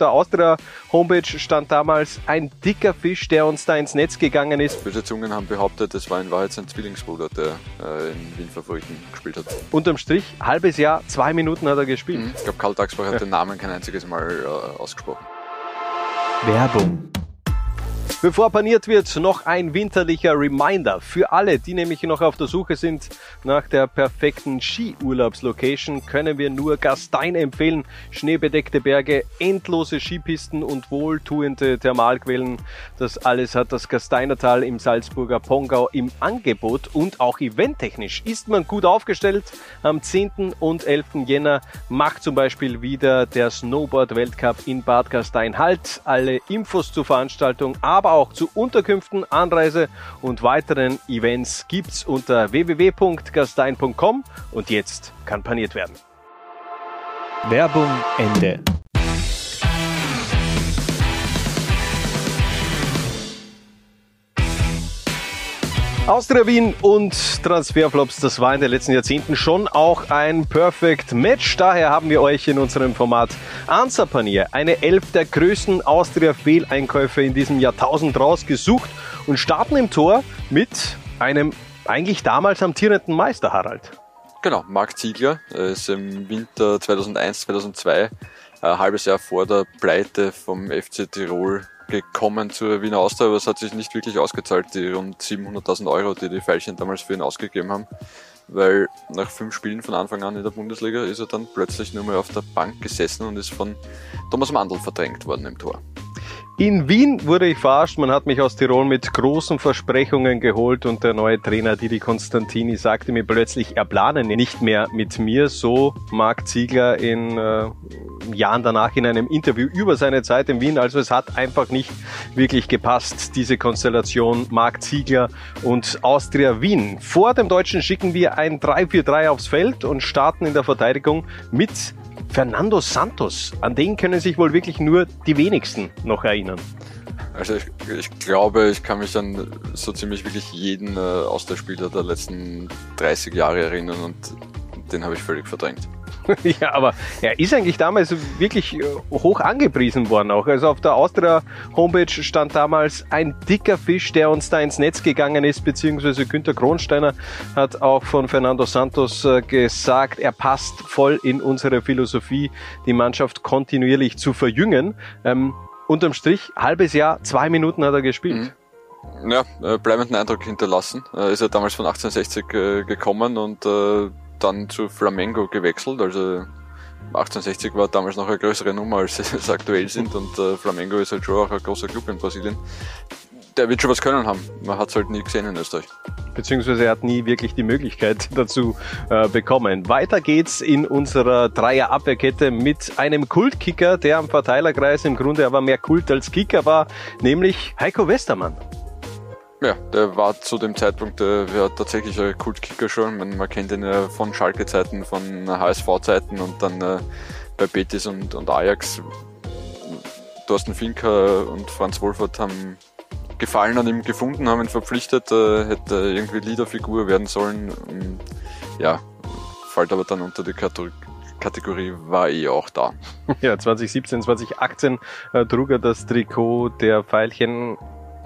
der Austria Homepage stand damals ein dicker Fisch, der uns da ins Netz gegangen ist. Böse Zungen haben behauptet, es war in Wahrheit sein Zwillingsbruder, der äh, in Wien Favoriten gespielt hat. Unterm Strich, halbes Jahr, zwei Minuten hat er gespielt. Mhm. Ich glaube, Karl Tagsbach hat ja. den Namen kein einziges Mal äh, ausgesprochen. Werbung Bevor paniert wird, noch ein winterlicher Reminder für alle, die nämlich noch auf der Suche sind nach der perfekten Skiurlaubslocation, können wir nur Gastein empfehlen. Schneebedeckte Berge, endlose Skipisten und wohltuende Thermalquellen. Das alles hat das Gasteinertal im Salzburger Pongau im Angebot und auch eventtechnisch ist man gut aufgestellt. Am 10. und 11. Jänner macht zum Beispiel wieder der Snowboard-Weltcup in Bad Gastein Halt. Alle Infos zur Veranstaltung, aber aber auch zu Unterkünften, Anreise und weiteren Events gibt's unter www.gastein.com und jetzt kann paniert werden. Werbung Ende. Austria Wien und Transferflops, das war in den letzten Jahrzehnten schon auch ein Perfect Match. Daher haben wir euch in unserem Format Answer Panier eine elf der größten Austria-Fehleinkäufe in diesem Jahrtausend rausgesucht und starten im Tor mit einem eigentlich damals amtierenden Meister Harald. Genau, Marc Ziegler ist im Winter 2001, 2002, ein halbes Jahr vor der Pleite vom FC Tirol gekommen zur Wiener Austria, aber es hat sich nicht wirklich ausgezahlt, die rund 700.000 Euro, die die Veilchen damals für ihn ausgegeben haben. Weil nach fünf Spielen von Anfang an in der Bundesliga ist er dann plötzlich nur mal auf der Bank gesessen und ist von Thomas Mandl verdrängt worden im Tor. In Wien wurde ich verarscht. Man hat mich aus Tirol mit großen Versprechungen geholt und der neue Trainer Didi Constantini sagte mir plötzlich, er plane nicht mehr mit mir. So Marc Ziegler in äh, Jahren danach in einem Interview über seine Zeit in Wien. Also es hat einfach nicht wirklich gepasst, diese Konstellation Marc Ziegler und Austria Wien. Vor dem Deutschen schicken wir ein 3-4-3 aufs Feld und starten in der Verteidigung mit Fernando Santos, an den können sich wohl wirklich nur die wenigsten noch erinnern. Also ich, ich glaube, ich kann mich an so ziemlich wirklich jeden äh, aus der Spieler der letzten 30 Jahre erinnern und den habe ich völlig verdrängt. ja, aber er ist eigentlich damals wirklich äh, hoch angepriesen worden auch. Also auf der Austria Homepage stand damals ein dicker Fisch, der uns da ins Netz gegangen ist, beziehungsweise Günter Kronsteiner hat auch von Fernando Santos äh, gesagt, er passt voll in unsere Philosophie, die Mannschaft kontinuierlich zu verjüngen. Ähm, unterm Strich, halbes Jahr, zwei Minuten hat er gespielt. Mhm ja, äh, bleibenden Eindruck hinterlassen. Äh, ist er damals von 1860 äh, gekommen und äh, dann zu Flamengo gewechselt. Also 1860 war damals noch eine größere Nummer, als es aktuell sind. Und äh, Flamengo ist halt schon auch ein großer Club in Brasilien. Der wird schon was können haben. Man hat es halt nie gesehen in Österreich. Beziehungsweise er hat nie wirklich die Möglichkeit dazu äh, bekommen. Weiter geht's in unserer Dreier-Abwehrkette mit einem Kultkicker, der am Verteilerkreis im Grunde aber mehr Kult als Kicker war, nämlich Heiko Westermann. Ja, der war zu dem Zeitpunkt äh, ja, tatsächlich ein Kultkicker schon. Man, man kennt ihn ja von Schalke-Zeiten, von HSV-Zeiten und dann äh, bei Betis und, und Ajax. Thorsten Finker und Franz Wolfert haben Gefallen an ihm gefunden, haben ihn verpflichtet, äh, hätte irgendwie Leaderfigur werden sollen. Ja, fällt aber dann unter die Kategorie Kategorie war eh auch da. Ja, 2017, 2018 äh, trug er das Trikot der Pfeilchen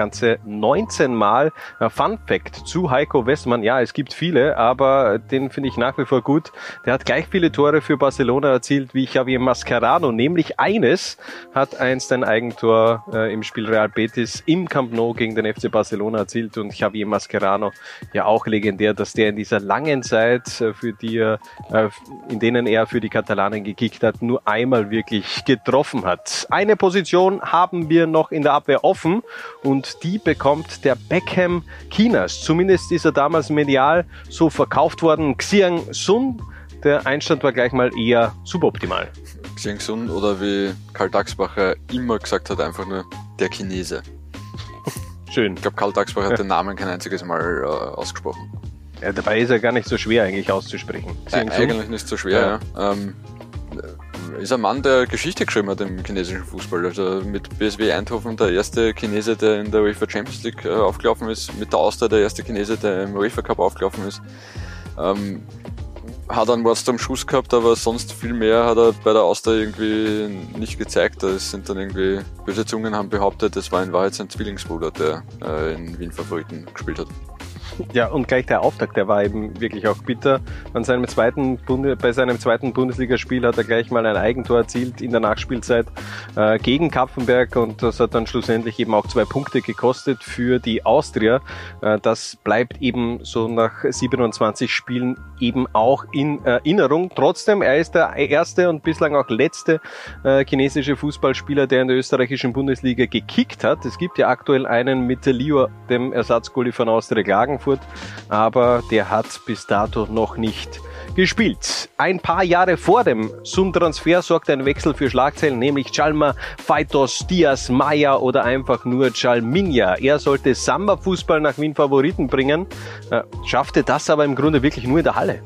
ganze 19 Mal. Fun Fact zu Heiko Westmann. Ja, es gibt viele, aber den finde ich nach wie vor gut. Der hat gleich viele Tore für Barcelona erzielt wie Javier Mascherano. Nämlich eines hat einst ein Eigentor äh, im Spiel Real Betis im Camp Nou gegen den FC Barcelona erzielt und Javier Mascherano ja auch legendär, dass der in dieser langen Zeit, äh, für die er, äh, in denen er für die Katalanen gekickt hat, nur einmal wirklich getroffen hat. Eine Position haben wir noch in der Abwehr offen und und die bekommt der Beckham Chinas. Zumindest ist er damals medial so verkauft worden. Xiang Sun, der Einstand war gleich mal eher suboptimal. Xiang Sun oder wie Karl Daxbacher immer gesagt hat, einfach nur der Chinese. Schön. Ich glaube, Karl Daxbacher hat den Namen kein einziges Mal äh, ausgesprochen. Ja, dabei ist er gar nicht so schwer eigentlich auszusprechen. Äh, eigentlich nicht so schwer, ja. ja. Ähm, ist ein Mann, der Geschichte geschrieben hat im chinesischen Fußball. Also mit BSW Eindhoven der erste Chinese, der in der UEFA Champions League äh, aufgelaufen ist, mit der Austria der erste Chinese, der im UEFA Cup aufgelaufen ist. Ähm, hat einen Mord am Schuss gehabt, aber sonst viel mehr hat er bei der Austria irgendwie nicht gezeigt. Es sind dann irgendwie, böse Zungen haben behauptet, es war in Wahrheit sein Zwillingsbruder, der äh, in Wien Favoriten gespielt hat. Ja, und gleich der Auftakt, der war eben wirklich auch bitter. An seinem zweiten Bunde, bei seinem zweiten Bundesligaspiel hat er gleich mal ein Eigentor erzielt in der Nachspielzeit äh, gegen Kapfenberg und das hat dann schlussendlich eben auch zwei Punkte gekostet für die Austria. Äh, das bleibt eben so nach 27 Spielen eben auch in Erinnerung. Trotzdem, er ist der erste und bislang auch letzte äh, chinesische Fußballspieler, der in der österreichischen Bundesliga gekickt hat. Es gibt ja aktuell einen mit Leo, dem Ersatzgulli von Austria Klagenfurt Frankfurt, aber der hat bis dato noch nicht gespielt. Ein paar Jahre vor dem Sun-Transfer sorgt ein Wechsel für Schlagzeilen, nämlich Chalma, Faitos, Diaz, Maya oder einfach nur Chalminja. Er sollte Samba-Fußball nach Wien Favoriten bringen, äh, schaffte das aber im Grunde wirklich nur in der Halle.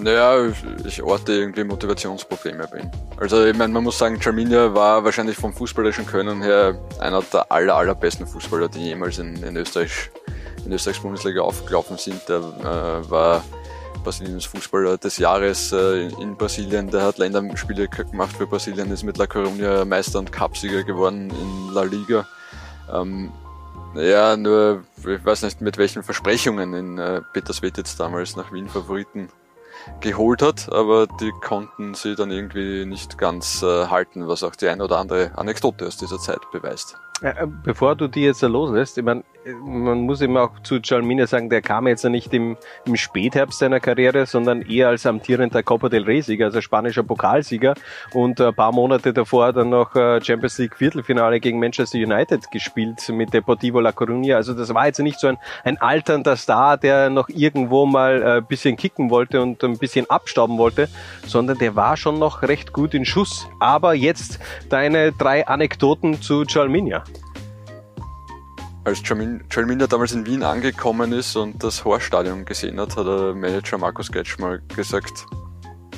Naja, ich orte irgendwie Motivationsprobleme bei ihm. Also ich meine, man muss sagen, Charminia war wahrscheinlich vom fußballerischen Können her einer der aller, allerbesten Fußballer, die jemals in, in Österreich in der Österreichs Bundesliga aufgelaufen sind. Der äh, war Brasiliens Fußballer des Jahres äh, in Brasilien. Der hat Länderspiele gemacht für Brasilien, ist mit La Coruña Meister und Cupsieger geworden in La Liga. Ähm, ja, nur, ich weiß nicht, mit welchen Versprechungen in äh, Peter Svetitz damals nach Wien Favoriten geholt hat, aber die konnten sie dann irgendwie nicht ganz äh, halten, was auch die ein oder andere Anekdote aus dieser Zeit beweist. Äh, bevor du die jetzt loslässt, ich meine, man muss immer auch zu Jalmine sagen, der kam jetzt nicht im, im Spätherbst seiner Karriere, sondern eher als amtierender Copa del Rey-Sieger, also spanischer Pokalsieger und ein paar Monate davor dann noch äh, Champions League Viertelfinale gegen Manchester United gespielt mit Deportivo La Coruña. Also das war jetzt nicht so ein, ein alternder Star, der noch irgendwo mal ein äh, bisschen kicken wollte und ein bisschen abstauben wollte, sondern der war schon noch recht gut in Schuss. Aber jetzt deine drei Anekdoten zu Jalminia als Jalminda damals in Wien angekommen ist und das Horstadion gesehen hat, hat der Manager Markus Getsch mal gesagt,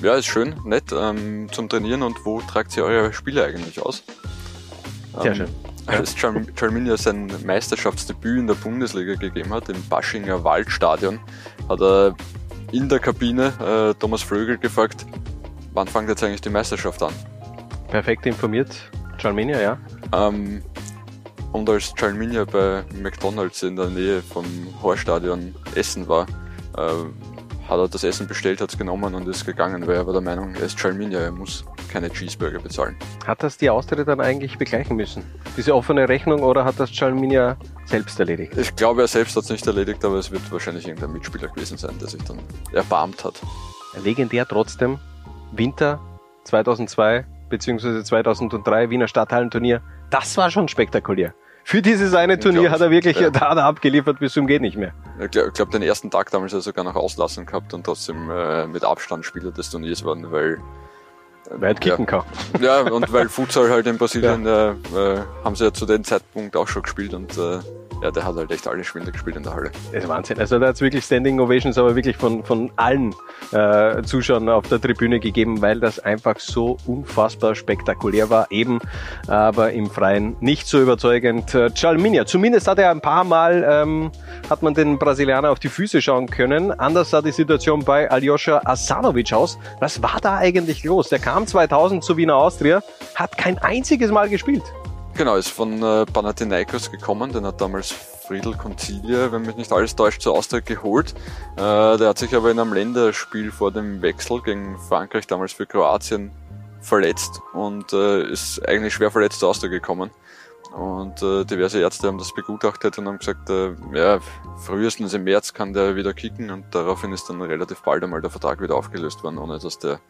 ja, ist schön, nett ähm, zum Trainieren und wo tragt ihr eure Spiele eigentlich aus? Sehr ähm, schön. Als Jalminia sein Meisterschaftsdebüt in der Bundesliga gegeben hat, im Baschinger Waldstadion, hat er in der Kabine äh, Thomas Frögel gefragt, wann fängt jetzt eigentlich die Meisterschaft an? Perfekt informiert, Jalminia, ja. Ähm, und als Chalminia bei McDonalds in der Nähe vom Horstadion essen war, äh, hat er das Essen bestellt, hat es genommen und ist gegangen, weil er war der Meinung, er ist Chalminia, er muss keine Cheeseburger bezahlen. Hat das die Austritte dann eigentlich begleichen müssen? Diese offene Rechnung oder hat das Chalminia selbst erledigt? Ich glaube, er selbst hat es nicht erledigt, aber es wird wahrscheinlich irgendein Mitspieler gewesen sein, der sich dann erbarmt hat. Legendär trotzdem, Winter 2002 bzw. 2003 Wiener Stadthallenturnier, das war schon spektakulär. Für dieses eine Turnier hat er wirklich ja. da, da abgeliefert bis zum geht nicht mehr. Ich glaube, glaub, den ersten Tag damals hat er sogar noch auslassen gehabt und trotzdem äh, mit Abstand Spieler des Turniers waren, weil weil er kicken ja. kann. Ja, und weil Futsal halt in Brasilien ja. äh, äh, haben sie ja zu dem Zeitpunkt auch schon gespielt und äh, ja, der hat halt echt alle Spiele gespielt in der Halle. Das ist Wahnsinn. Also da hat es wirklich Standing Ovations, aber wirklich von, von allen äh, Zuschauern auf der Tribüne gegeben, weil das einfach so unfassbar spektakulär war. Eben, aber im Freien nicht so überzeugend. Äh, Chalminia, zumindest hat er ein paar Mal, ähm, hat man den Brasilianer auf die Füße schauen können. Anders sah die Situation bei Aljoscha Asanovic aus. Was war da eigentlich los? Der kam 2000 zu Wiener Austria, hat kein einziges Mal gespielt. Genau, ist von äh, Panathinaikos gekommen, den hat damals Friedel Concilia, wenn mich nicht alles täuscht, zur Austria geholt. Äh, der hat sich aber in einem Länderspiel vor dem Wechsel gegen Frankreich, damals für Kroatien, verletzt und äh, ist eigentlich schwer verletzt zur Austria gekommen. Und äh, diverse Ärzte haben das begutachtet und haben gesagt, äh, ja, frühestens im März kann der wieder kicken und daraufhin ist dann relativ bald einmal der Vertrag wieder aufgelöst worden, ohne dass der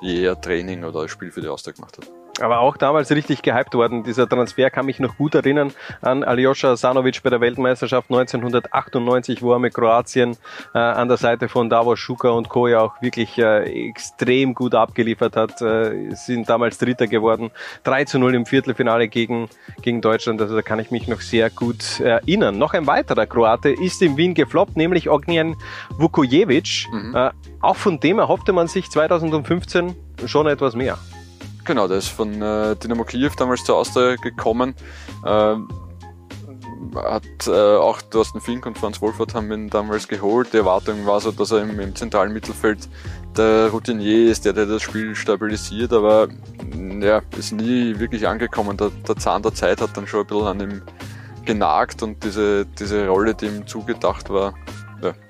je Training oder Spiel für die Austria gemacht hat aber auch damals richtig gehypt worden. Dieser Transfer kann mich noch gut erinnern an Aljoscha Sanovic bei der Weltmeisterschaft 1998, wo er mit Kroatien äh, an der Seite von Davos Schuka und Co. ja auch wirklich äh, extrem gut abgeliefert hat. Äh, sind damals Dritter geworden. 3 zu 0 im Viertelfinale gegen, gegen Deutschland. Also da kann ich mich noch sehr gut erinnern. Noch ein weiterer Kroate ist in Wien gefloppt, nämlich Ognjen Vukojevic. Mhm. Äh, auch von dem erhoffte man sich 2015 schon etwas mehr. Genau, der ist von äh, Dynamo Kiew damals zur Austria gekommen. Äh, hat äh, auch Thorsten Fink und Franz Wolfert haben ihn damals geholt. Die Erwartung war so, dass er im, im zentralen Mittelfeld der Routinier ist, der, der das Spiel stabilisiert, aber ja, ist nie wirklich angekommen. Der, der Zahn der Zeit hat dann schon ein bisschen an ihm genagt und diese, diese Rolle, die ihm zugedacht war,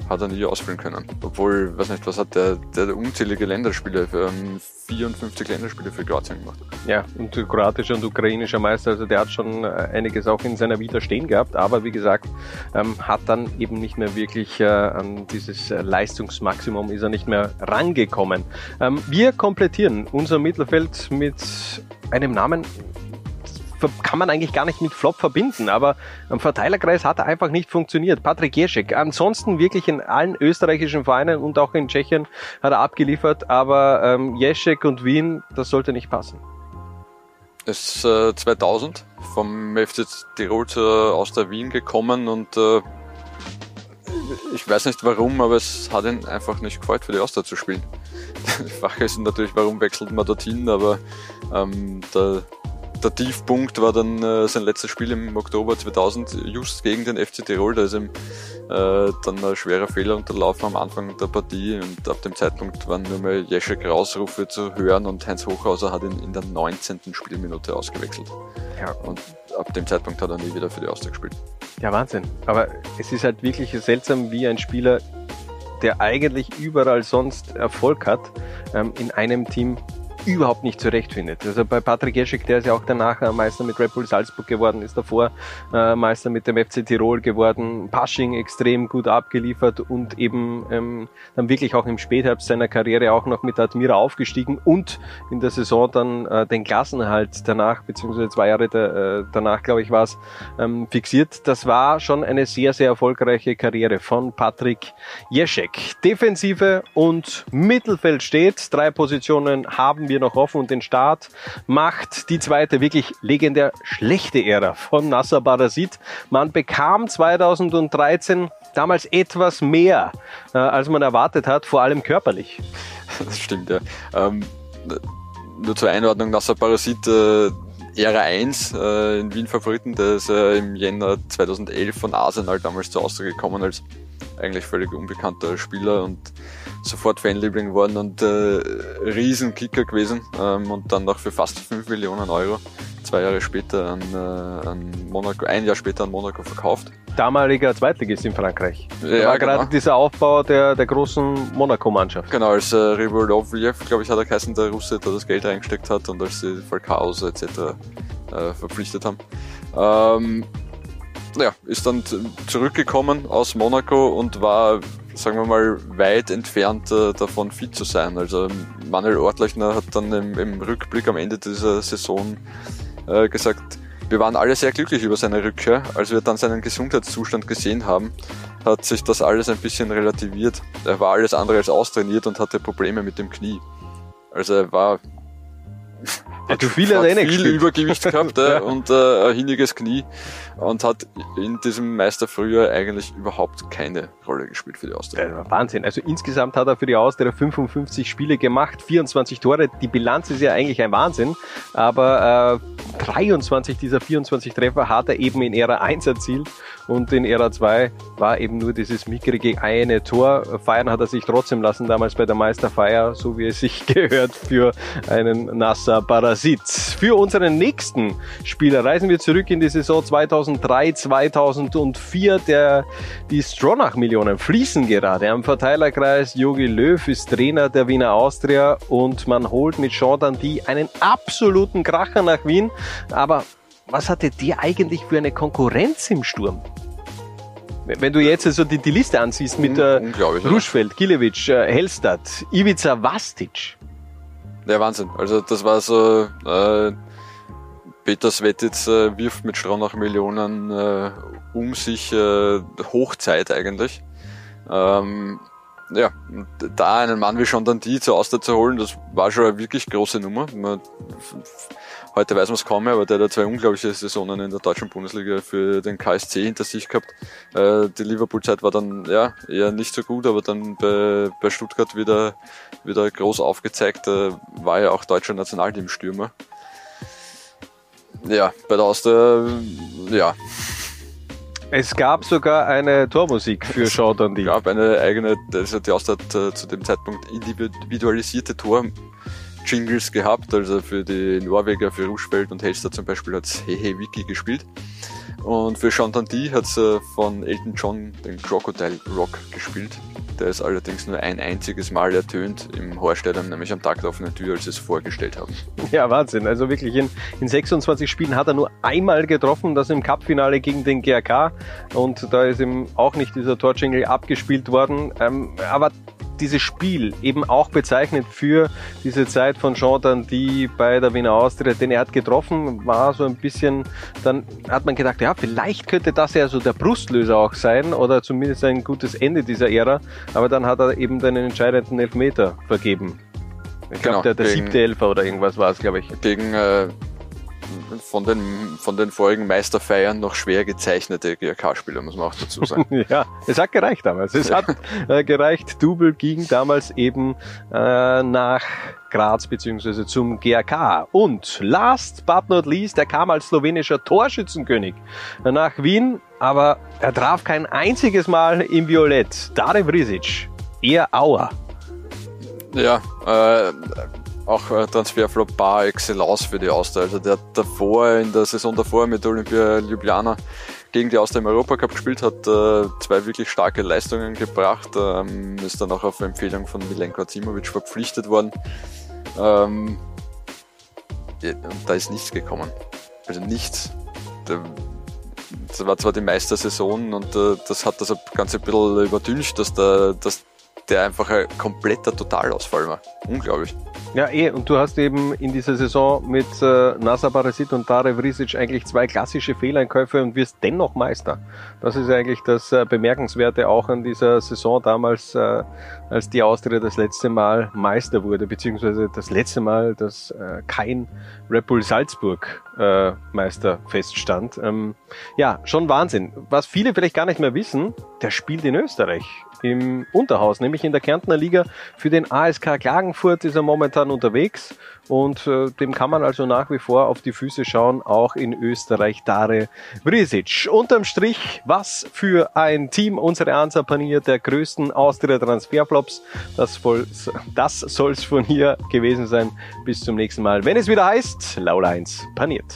hat er nie ausfüllen können. Obwohl, weiß nicht, was hat der, der unzählige Länderspiele, für, ähm, 54 Länderspiele für Kroatien gemacht. Ja, und kroatischer und ukrainischer Meister, also der hat schon äh, einiges auch in seiner Vita stehen gehabt, aber wie gesagt, ähm, hat dann eben nicht mehr wirklich äh, an dieses äh, Leistungsmaximum ist er nicht mehr rangekommen. Ähm, wir komplettieren unser Mittelfeld mit einem Namen, kann man eigentlich gar nicht mit Flop verbinden, aber am Verteilerkreis hat er einfach nicht funktioniert. Patrick Jeschek, ansonsten wirklich in allen österreichischen Vereinen und auch in Tschechien hat er abgeliefert, aber ähm, Jeschek und Wien, das sollte nicht passen. Es ist äh, 2000 vom FC Tirol zu, aus der Wien gekommen und äh, ich weiß nicht warum, aber es hat ihn einfach nicht gefreut, für die Austria zu spielen. Die Frage ist natürlich, warum wechselt man dorthin, aber ähm, der der Tiefpunkt war dann äh, sein letztes Spiel im Oktober 2000 just gegen den FC Tirol. Da ist ihm äh, dann ein schwerer Fehler unterlaufen am Anfang der Partie und ab dem Zeitpunkt waren nur mehr Jeschek Rausrufe zu hören und Heinz Hochhauser hat ihn in der 19. Spielminute ausgewechselt. Ja. Und ab dem Zeitpunkt hat er nie wieder für die Austria gespielt. Ja, Wahnsinn. Aber es ist halt wirklich seltsam, wie ein Spieler, der eigentlich überall sonst Erfolg hat, ähm, in einem Team überhaupt nicht zurechtfindet. Also bei Patrick Jeschek, der ist ja auch danach äh, Meister mit Red Bull Salzburg geworden, ist davor äh, Meister mit dem FC Tirol geworden, Pasching extrem gut abgeliefert und eben ähm, dann wirklich auch im Spätherbst seiner Karriere auch noch mit Admira aufgestiegen und in der Saison dann äh, den Klassenhalt danach, beziehungsweise zwei Jahre da, äh, danach, glaube ich, war es, ähm, fixiert. Das war schon eine sehr, sehr erfolgreiche Karriere von Patrick Jeschek. Defensive und Mittelfeld steht. Drei Positionen haben wir noch offen und den Start macht die zweite wirklich legendär schlechte Ära von Nasser Barasit. Man bekam 2013 damals etwas mehr, äh, als man erwartet hat, vor allem körperlich. Das stimmt, ja. Ähm, nur zur Einordnung, Nasser Parasit, äh, Ära 1 äh, in Wien Favoriten, der ist äh, im Jänner 2011 von Arsenal damals zu Austria gekommen als eigentlich völlig unbekannter Spieler und sofort Fanliebling geworden und äh, Riesenkicker gewesen ähm, und dann noch für fast 5 Millionen Euro zwei Jahre später an, äh, an Monaco, ein Jahr später an Monaco verkauft. Damaliger Zweitligist in Frankreich. Da ja, war genau. gerade dieser Aufbau der, der großen Monaco-Mannschaft. Genau, als äh, Rivolovlev, glaube ich, hat er geheißen, der Russe, der das Geld reingesteckt hat und als sie Falcaos etc. Äh, verpflichtet haben. Ähm, ja, ist dann zurückgekommen aus Monaco und war, sagen wir mal, weit entfernt äh, davon fit zu sein. Also Manuel Ortlechner hat dann im, im Rückblick am Ende dieser Saison äh, gesagt, wir waren alle sehr glücklich über seine Rückkehr. Als wir dann seinen Gesundheitszustand gesehen haben, hat sich das alles ein bisschen relativiert. Er war alles andere als austrainiert und hatte Probleme mit dem Knie. Also er war hat viel, viel Übergewicht gehabt ja. und äh, ein hiniges Knie und hat in diesem Meisterfrühjahr eigentlich überhaupt keine Rolle gespielt für die Austria. Wahnsinn. Also insgesamt hat er für die Austria 55 Spiele gemacht, 24 Tore. Die Bilanz ist ja eigentlich ein Wahnsinn, aber äh, 23 dieser 24 Treffer hat er eben in Ära 1 erzielt und in Ära 2 war eben nur dieses mickrige eine Tor. Feiern hat er sich trotzdem lassen damals bei der Meisterfeier, so wie es sich gehört für einen Nasser Parasit. Für unseren nächsten Spieler reisen wir zurück in die Saison 2003, 2004. Der, die Stronach-Millionen fließen gerade am Verteilerkreis. Jogi Löw ist Trainer der Wiener Austria und man holt mit Jean Dandy einen absoluten Kracher nach Wien. Aber was hatte der eigentlich für eine Konkurrenz im Sturm? Wenn du jetzt also die, die Liste ansiehst mit äh, Ruschfeld, Gilevic, äh, Helstad, Ivica Vastic. Ja, Wahnsinn. Also das war so, äh, Peter Svetic äh, wirft mit Stronach Millionen äh, um sich, äh, Hochzeit eigentlich. Ähm, ja, da einen Mann wie Jean Dandy zur Auster zu holen, das war schon eine wirklich große Nummer. Man, heute weiß man es kaum mehr, aber der hat zwei unglaubliche Saisonen in der deutschen Bundesliga für den KSC hinter sich gehabt. Äh, die Liverpool-Zeit war dann ja eher nicht so gut, aber dann bei, bei Stuttgart wieder, wieder groß aufgezeigt, äh, war ja auch deutscher Nationalteamstürmer. Ja, bei der Auster, ja, Es gab sogar eine Tormusik für Sean Dundee. Es gab eine eigene, also die Austria hat äh, zu dem Zeitpunkt individualisierte Tor Jingles gehabt, also für die Norweger, für Ruschfeld und Helster zum Beispiel hat es Hehe Wiki gespielt. Und für Dundee hat es äh, von Elton John den Crocodile Rock gespielt. Der ist allerdings nur ein einziges Mal ertönt im Horststadion, nämlich am Tag der offenen Tür, als sie es vorgestellt haben. Ja, Wahnsinn. Also wirklich in, in 26 Spielen hat er nur einmal getroffen, das im Cup-Finale gegen den GRK. Und da ist ihm auch nicht dieser Torjingle abgespielt worden. Ähm, aber dieses Spiel eben auch bezeichnet für diese Zeit von Jean die bei der Wiener Austria, denn er hat getroffen, war so ein bisschen, dann hat man gedacht, ja, vielleicht könnte das ja so der Brustlöser auch sein oder zumindest ein gutes Ende dieser Ära, aber dann hat er eben den entscheidenden Elfmeter vergeben. Ich glaube, genau, der, der siebte Elfer oder irgendwas war es, glaube ich. Gegen äh, von den, von den vorigen Meisterfeiern noch schwer gezeichnete GRK-Spieler, muss man auch dazu sagen. ja, es hat gereicht damals. Es hat äh, gereicht. Double ging damals eben äh, nach Graz beziehungsweise zum GRK. Und last but not least, er kam als slowenischer Torschützenkönig nach Wien, aber er traf kein einziges Mal im Violett. Dare Vrisic, eher Auer. Ja, äh, auch äh, Transferflop par excellence für die Austria. Also der hat davor, in der Saison davor mit Olympia Ljubljana gegen die Austria im Europacup gespielt, hat äh, zwei wirklich starke Leistungen gebracht, ähm, ist dann auch auf Empfehlung von Milenko Zimovic verpflichtet worden. Ähm, da ist nichts gekommen. Also nichts. Das war zwar die Meistersaison und äh, das hat das Ganze ein bisschen überdüncht, dass, der, dass der einfach ein kompletter Totalausfall war. Unglaublich. Ja, eh, und du hast eben in dieser Saison mit äh, Nasa Barasit und Dare Vrisic eigentlich zwei klassische Fehleinkäufe und wirst dennoch Meister. Das ist eigentlich das äh, Bemerkenswerte auch an dieser Saison damals, äh, als die Austria das letzte Mal Meister wurde, beziehungsweise das letzte Mal, dass äh, kein Red Bull Salzburg Meister feststand. Ähm, ja, schon Wahnsinn. Was viele vielleicht gar nicht mehr wissen, der spielt in Österreich im Unterhaus, nämlich in der Kärntner Liga für den ASK Klagenfurt ist er momentan unterwegs und äh, dem kann man also nach wie vor auf die Füße schauen, auch in Österreich Dare Vrisic. Unterm Strich, was für ein Team unsere Ansa Panier der größten Austria Transferflops. Das, das soll es von hier gewesen sein. Bis zum nächsten Mal, wenn es wieder heißt, Laula 1 paniert.